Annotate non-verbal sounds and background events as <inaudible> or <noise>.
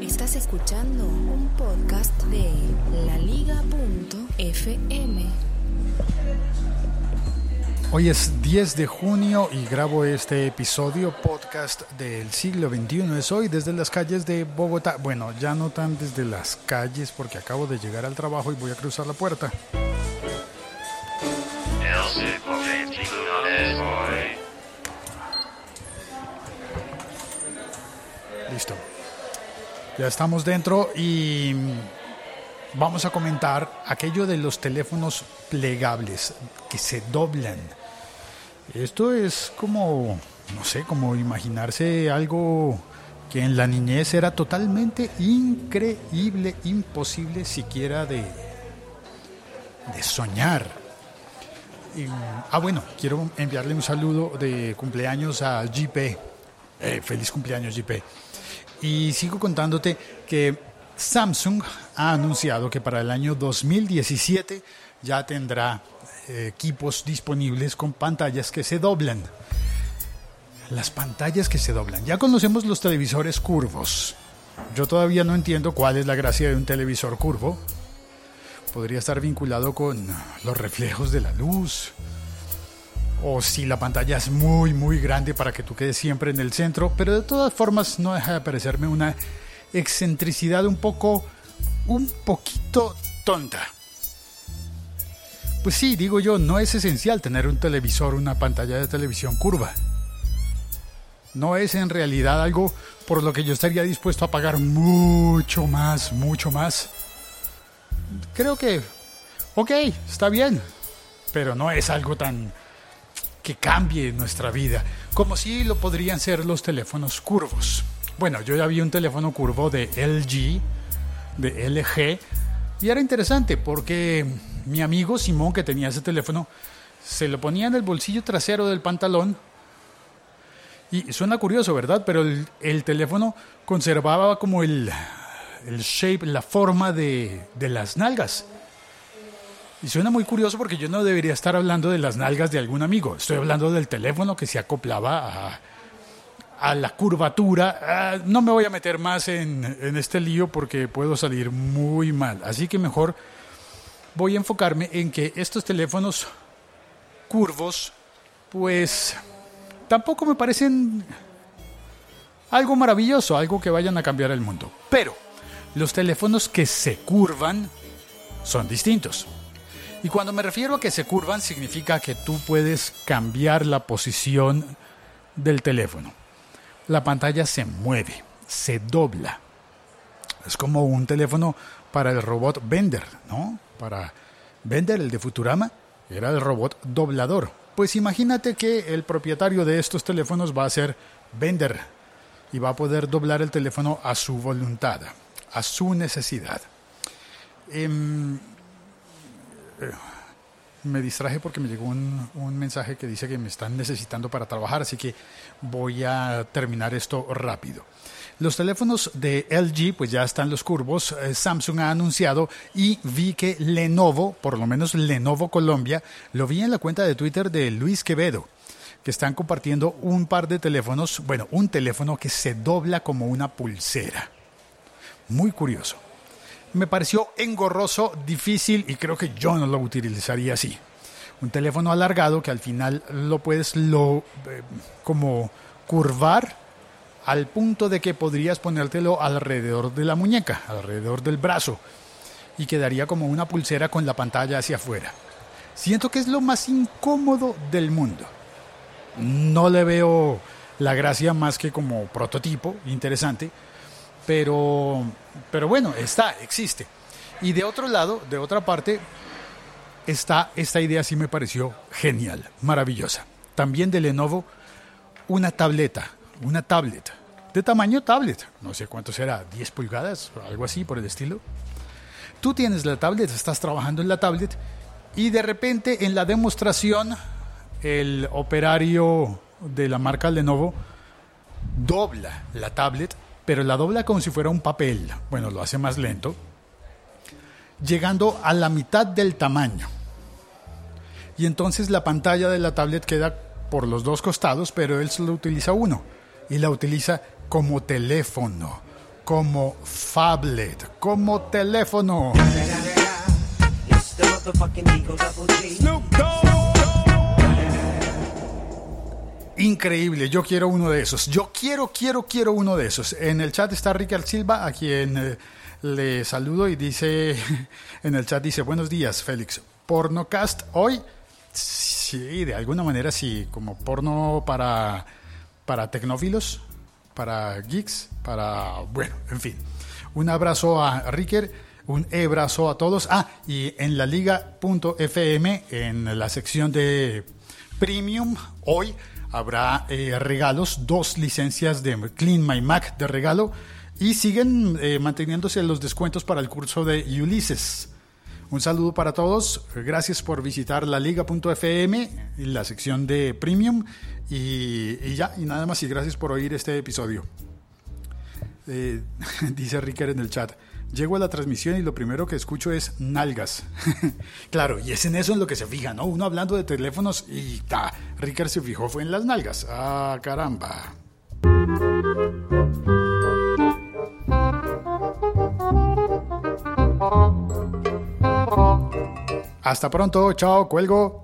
Estás escuchando un podcast de laliga.fm. Hoy es 10 de junio y grabo este episodio podcast del siglo XXI. Es hoy desde las calles de Bogotá. Bueno, ya no tan desde las calles porque acabo de llegar al trabajo y voy a cruzar la puerta. Ya estamos dentro y vamos a comentar aquello de los teléfonos plegables que se doblan. Esto es como, no sé, como imaginarse algo que en la niñez era totalmente increíble, imposible siquiera de, de soñar. ah, bueno, quiero enviarle un saludo de cumpleaños a JP. Eh, feliz cumpleaños, JP. Y sigo contándote que Samsung ha anunciado que para el año 2017 ya tendrá eh, equipos disponibles con pantallas que se doblan. Las pantallas que se doblan. Ya conocemos los televisores curvos. Yo todavía no entiendo cuál es la gracia de un televisor curvo. Podría estar vinculado con los reflejos de la luz. O si la pantalla es muy, muy grande para que tú quedes siempre en el centro. Pero de todas formas no deja de parecerme una excentricidad un poco, un poquito tonta. Pues sí, digo yo, no es esencial tener un televisor, una pantalla de televisión curva. No es en realidad algo por lo que yo estaría dispuesto a pagar mucho más, mucho más. Creo que, ok, está bien, pero no es algo tan que cambie nuestra vida, como si lo podrían ser los teléfonos curvos. Bueno, yo ya vi un teléfono curvo de LG, de LG, y era interesante porque mi amigo Simón, que tenía ese teléfono, se lo ponía en el bolsillo trasero del pantalón. Y suena curioso, ¿verdad? Pero el, teléfono conservaba como el, el shape, la forma de, de las nalgas. Y suena muy curioso porque yo no debería estar hablando de las nalgas de algún amigo. Estoy hablando del teléfono que se acoplaba a, la curvatura. Ah, no me voy a meter más en, en, este lío porque puedo salir muy mal. Así que mejor voy a enfocarme en que estos teléfonos curvos, pues tampoco me parecen algo maravilloso, algo que vayan a cambiar el mundo. Pero los teléfonos que se curvan son distintos. Y cuando me refiero a que se curvan, significa que tú puedes cambiar la posición del teléfono la pantalla se mueve, se dobla. Es como un teléfono para el robot Bender, ¿no? Para Bender, el de Futurama, era el robot doblador. Pues imagínate que el propietario de estos teléfonos va a ser Bender y va a poder doblar el teléfono a su voluntad, a su necesidad. Em, eh, me distraje porque me llegó un, mensaje que dice que me están necesitando para trabajar, así que voy a terminar esto rápido. Los teléfonos de LG, pues ya están los curvos. Eh, Samsung ha anunciado y vi que Lenovo, por lo menos Lenovo Colombia, lo vi en la cuenta de Twitter de Luis Quevedo, que están compartiendo un par de teléfonos, bueno, un teléfono que se dobla como una pulsera. Muy curioso me pareció engorroso, difícil y creo que yo no lo utilizaría así. Un teléfono alargado que al final lo puedes lo, eh, como curvar al punto de que podrías ponértelo alrededor de la muñeca, alrededor del brazo y quedaría como una pulsera con la pantalla hacia afuera. Siento que es lo más incómodo del mundo. No le veo la gracia más que como prototipo, interesante, pero, pero bueno, está, existe. Y de otro lado, de otra parte, está esta idea sí me pareció genial, maravillosa. También de Lenovo, una tableta, una tablet, de tamaño tablet, no sé cuánto será, 10 pulgadas, algo así por el estilo. Tú tienes la tablet, estás trabajando en la tablet y de repente en la demostración el operario de la marca Lenovo dobla la tablet pero la dobla como si fuera un papel. Bueno, lo hace más lento, llegando a la mitad del tamaño. Y entonces la pantalla de la tablet queda por los dos costados, pero él solo utiliza uno y la utiliza como teléfono. como phablet, como teléfono. Increíble, yo quiero uno de esos. Yo quiero, quiero, quiero uno de esos. En el chat está Ricardo Silva, a quien eh, le saludo y dice, <laughs> en el chat dice, buenos días, Félix. Pornocast hoy, sí, de alguna manera sí, como porno para, para tecnófilos, para geeks, para, bueno, en fin. Un abrazo a Ricker, un abrazo a todos. Ah, y en la liga.fm, en la sección de Premium, hoy habrá eh, regalos, dos licencias de Clean My Mac de regalo y siguen eh, manteniéndose los descuentos para el curso de Ulises. Un saludo para todos, gracias por visitar la liga.fm, la sección de Premium y, ya, y nada más y gracias por oír este episodio. Eh, <laughs> dice Ricker en el chat. Llego a la transmisión y lo primero que escucho es nalgas. <laughs> claro, y es en eso en lo que se fija, ¿no? Uno hablando de teléfonos y ta, Ricker se fijó fue en las nalgas. Ah, caramba. Hasta pronto, chao, cuelgo.